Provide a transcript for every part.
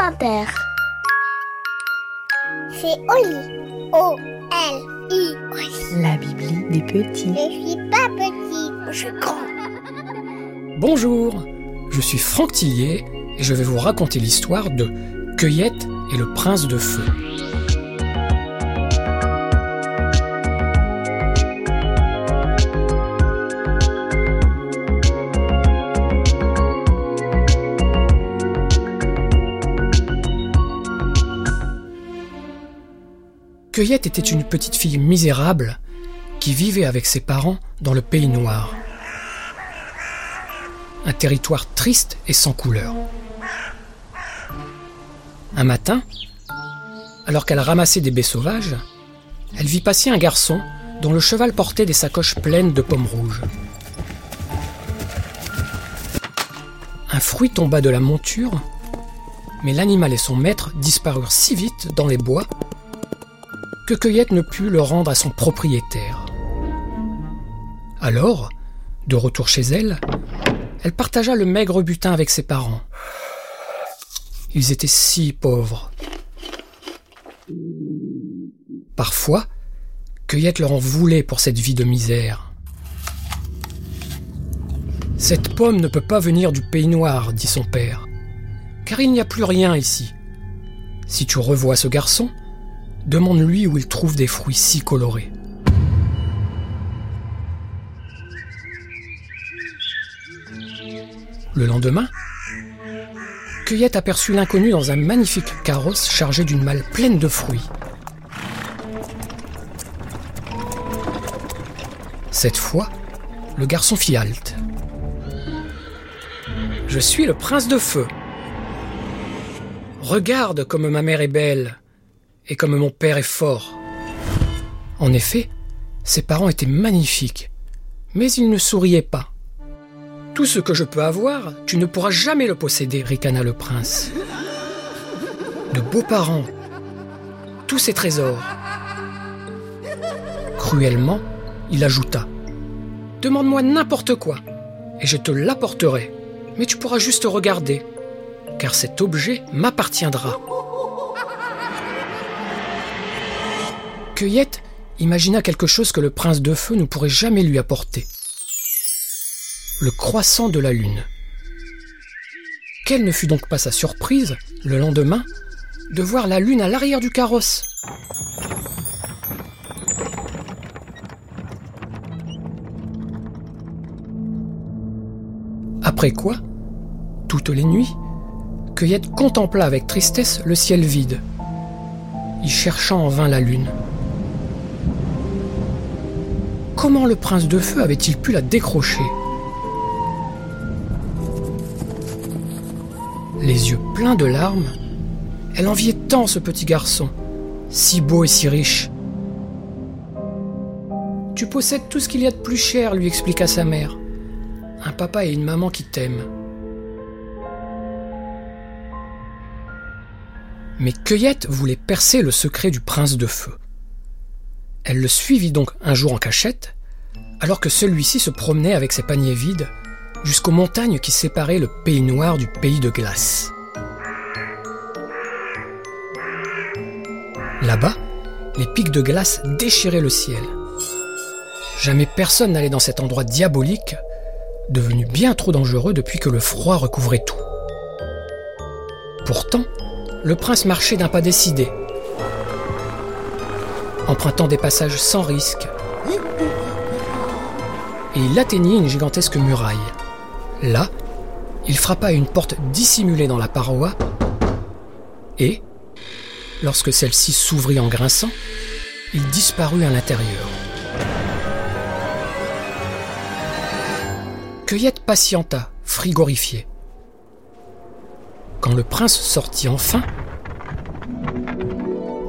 Inter. C'est Oli. O-L-I. La Bibli des petits. Je suis pas petit, je suis grand. Bonjour, je suis Franck Tillier et je vais vous raconter l'histoire de Cueillette et le prince de feu. Cueillette était une petite fille misérable qui vivait avec ses parents dans le pays noir. Un territoire triste et sans couleur. Un matin, alors qu'elle ramassait des baies sauvages, elle vit passer un garçon dont le cheval portait des sacoches pleines de pommes rouges. Un fruit tomba de la monture, mais l'animal et son maître disparurent si vite dans les bois que Cueillette ne put le rendre à son propriétaire. Alors, de retour chez elle, elle partagea le maigre butin avec ses parents. Ils étaient si pauvres. Parfois, Cueillette leur en voulait pour cette vie de misère. Cette pomme ne peut pas venir du pays noir, dit son père, car il n'y a plus rien ici. Si tu revois ce garçon, demande-lui où il trouve des fruits si colorés. Le lendemain, Cueillette aperçut l'inconnu dans un magnifique carrosse chargé d'une malle pleine de fruits. Cette fois, le garçon fit halte. Je suis le prince de feu. Regarde comme ma mère est belle et comme mon père est fort. En effet, ses parents étaient magnifiques, mais ils ne souriaient pas. Tout ce que je peux avoir, tu ne pourras jamais le posséder, ricana le prince. De beaux parents, tous ces trésors. Cruellement, il ajouta Demande-moi n'importe quoi, et je te l'apporterai, mais tu pourras juste regarder, car cet objet m'appartiendra. Cueillette imagina quelque chose que le prince de feu ne pourrait jamais lui apporter. Le croissant de la lune. Quelle ne fut donc pas sa surprise, le lendemain, de voir la lune à l'arrière du carrosse Après quoi, toutes les nuits, Cueillette contempla avec tristesse le ciel vide, y cherchant en vain la lune. Comment le prince de feu avait-il pu la décrocher Les yeux pleins de larmes, elle enviait tant ce petit garçon, si beau et si riche. Tu possèdes tout ce qu'il y a de plus cher, lui expliqua sa mère. Un papa et une maman qui t'aiment. Mais Cueillette voulait percer le secret du prince de feu. Elle le suivit donc un jour en cachette, alors que celui-ci se promenait avec ses paniers vides jusqu'aux montagnes qui séparaient le pays noir du pays de glace. Là-bas, les pics de glace déchiraient le ciel. Jamais personne n'allait dans cet endroit diabolique, devenu bien trop dangereux depuis que le froid recouvrait tout. Pourtant, le prince marchait d'un pas décidé, empruntant des passages sans risque. Et il atteignit une gigantesque muraille. Là, il frappa à une porte dissimulée dans la paroi et, lorsque celle-ci s'ouvrit en grinçant, il disparut à l'intérieur. Cueillette patienta, frigorifiée. Quand le prince sortit enfin,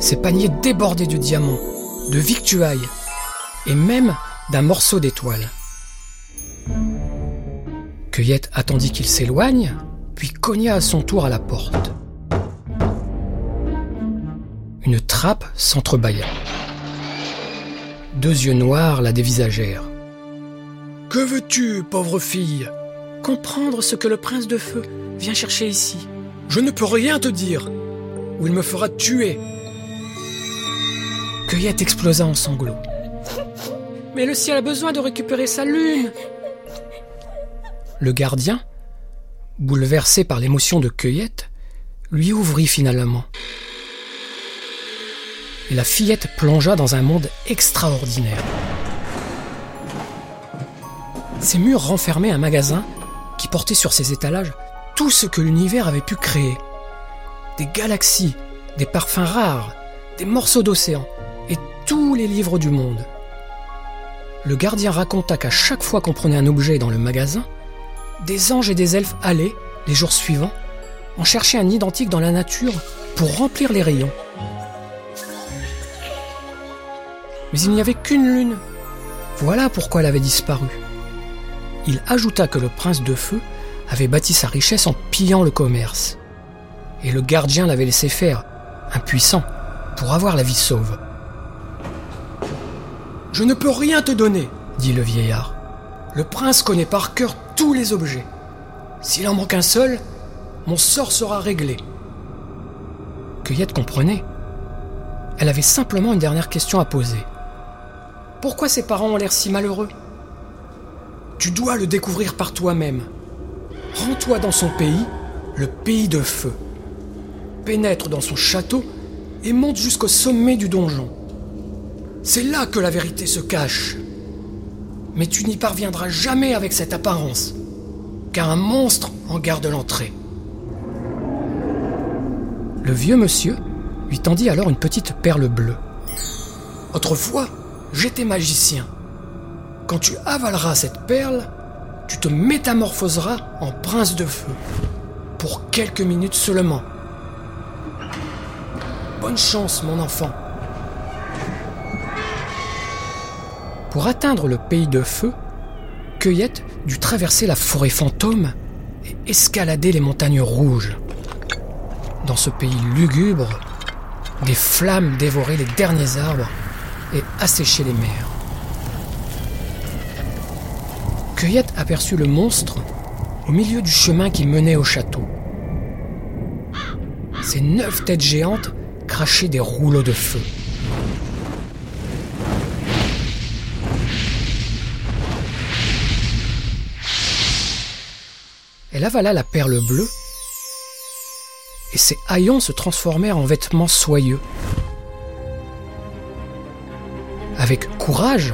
ses paniers débordaient de diamants, de victuailles et même d'un morceau d'étoile. Cueillette attendit qu'il s'éloigne, puis cogna à son tour à la porte. Une trappe s'entrebâilla. Deux yeux noirs la dévisagèrent. Que veux-tu, pauvre fille? Comprendre ce que le prince de feu vient chercher ici, Je ne peux rien te dire, ou il me fera tuer. Cueillette explosa en sanglots. Mais le ciel a besoin de récupérer sa lune. Le gardien, bouleversé par l'émotion de Cueillette, lui ouvrit finalement. Et la fillette plongea dans un monde extraordinaire. Ces murs renfermaient un magasin qui portait sur ses étalages tout ce que l'univers avait pu créer. Des galaxies, des parfums rares, des morceaux d'océan tous les livres du monde. Le gardien raconta qu'à chaque fois qu'on prenait un objet dans le magasin, des anges et des elfes allaient, les jours suivants, en chercher un identique dans la nature pour remplir les rayons. Mais il n'y avait qu'une lune. Voilà pourquoi elle avait disparu. Il ajouta que le prince de feu avait bâti sa richesse en pillant le commerce. Et le gardien l'avait laissé faire, impuissant, pour avoir la vie sauve. Je ne peux rien te donner, dit le vieillard. Le prince connaît par cœur tous les objets. S'il en manque un seul, mon sort sera réglé. Cueillette comprenait. Elle avait simplement une dernière question à poser. Pourquoi ses parents ont l'air si malheureux? Tu dois le découvrir par toi-même. Rends-toi dans son pays, le pays de feu. Pénètre dans son château et monte jusqu'au sommet du donjon. C'est là que la vérité se cache. Mais tu n'y parviendras jamais avec cette apparence, car un monstre en garde l'entrée. Le vieux monsieur lui tendit alors une petite perle bleue. Autrefois, j'étais magicien. Quand tu avaleras cette perle, tu te métamorphoseras en prince de feu. Pour quelques minutes seulement. Bonne chance, mon enfant. Pour atteindre le pays de feu, Cueillette dut traverser la forêt fantôme et escalader les montagnes rouges. Dans ce pays lugubre, des flammes dévoraient les derniers arbres et asséchaient les mers. Cueillette aperçut le monstre au milieu du chemin qui menait au château. Ses neuf têtes géantes crachaient des rouleaux de feu. Elle avala la perle bleue et ses haillons se transformèrent en vêtements soyeux. Avec courage,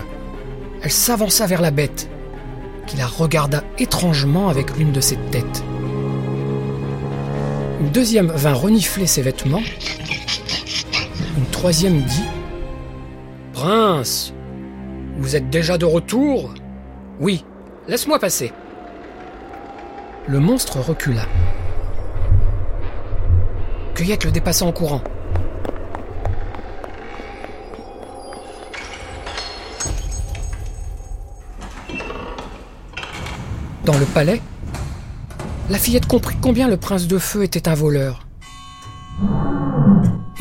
elle s'avança vers la bête qui la regarda étrangement avec l'une de ses têtes. Une deuxième vint renifler ses vêtements. Une troisième dit Prince, vous êtes déjà de retour? Oui, laisse-moi passer. Le monstre recula. Cueillette le dépassa en courant. Dans le palais, la fillette comprit combien le prince de feu était un voleur.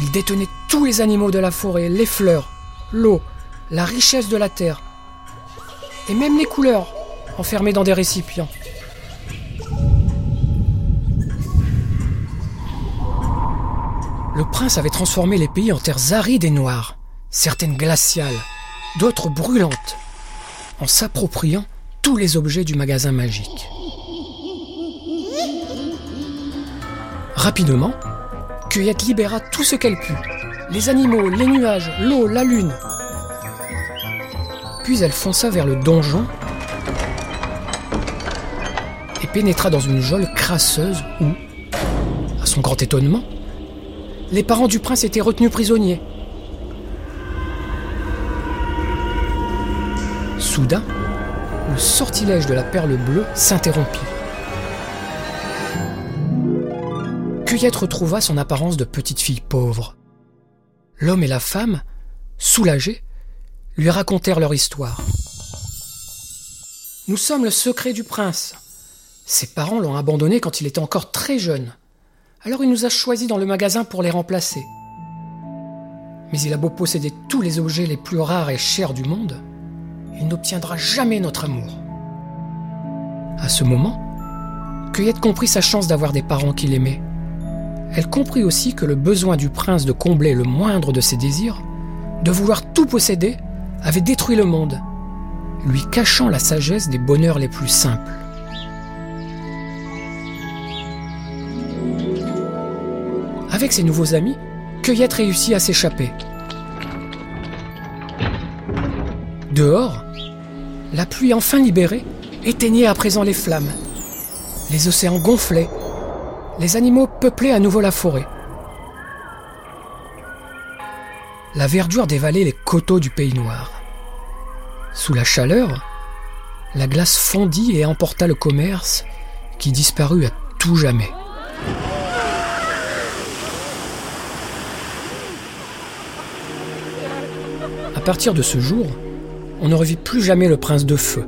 Il détenait tous les animaux de la forêt, les fleurs, l'eau, la richesse de la terre, et même les couleurs enfermées dans des récipients. Prince avait transformé les pays en terres arides et noires, certaines glaciales, d'autres brûlantes, en s'appropriant tous les objets du magasin magique. Rapidement, Cueillette libéra tout ce qu'elle put. Les animaux, les nuages, l'eau, la lune. Puis elle fonça vers le donjon et pénétra dans une geôle crasseuse où, à son grand étonnement, les parents du prince étaient retenus prisonniers. Soudain, le sortilège de la perle bleue s'interrompit. Cueillette retrouva son apparence de petite fille pauvre. L'homme et la femme, soulagés, lui racontèrent leur histoire. Nous sommes le secret du prince. Ses parents l'ont abandonné quand il était encore très jeune. Alors il nous a choisis dans le magasin pour les remplacer. Mais il a beau posséder tous les objets les plus rares et chers du monde, il n'obtiendra jamais notre amour. À ce moment, Cueillette comprit sa chance d'avoir des parents qui l'aimaient. Elle comprit aussi que le besoin du prince de combler le moindre de ses désirs, de vouloir tout posséder, avait détruit le monde, lui cachant la sagesse des bonheurs les plus simples. Avec ses nouveaux amis, Cueillette réussit à s'échapper. Dehors, la pluie enfin libérée éteignait à présent les flammes. Les océans gonflaient. Les animaux peuplaient à nouveau la forêt. La verdure dévalait les coteaux du pays noir. Sous la chaleur, la glace fondit et emporta le commerce qui disparut à tout jamais. Partir de ce jour, on ne revit plus jamais le prince de feu,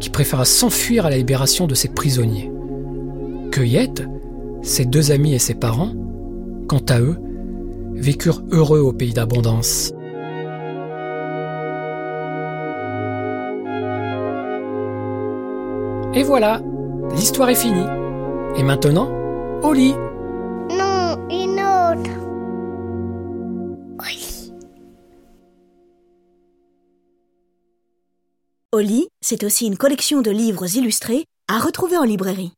qui préféra s'enfuir à la libération de ses prisonniers. Cueillette, ses deux amis et ses parents, quant à eux, vécurent heureux au pays d'abondance. Et voilà, l'histoire est finie. Et maintenant, au lit. C'est aussi une collection de livres illustrés à retrouver en librairie.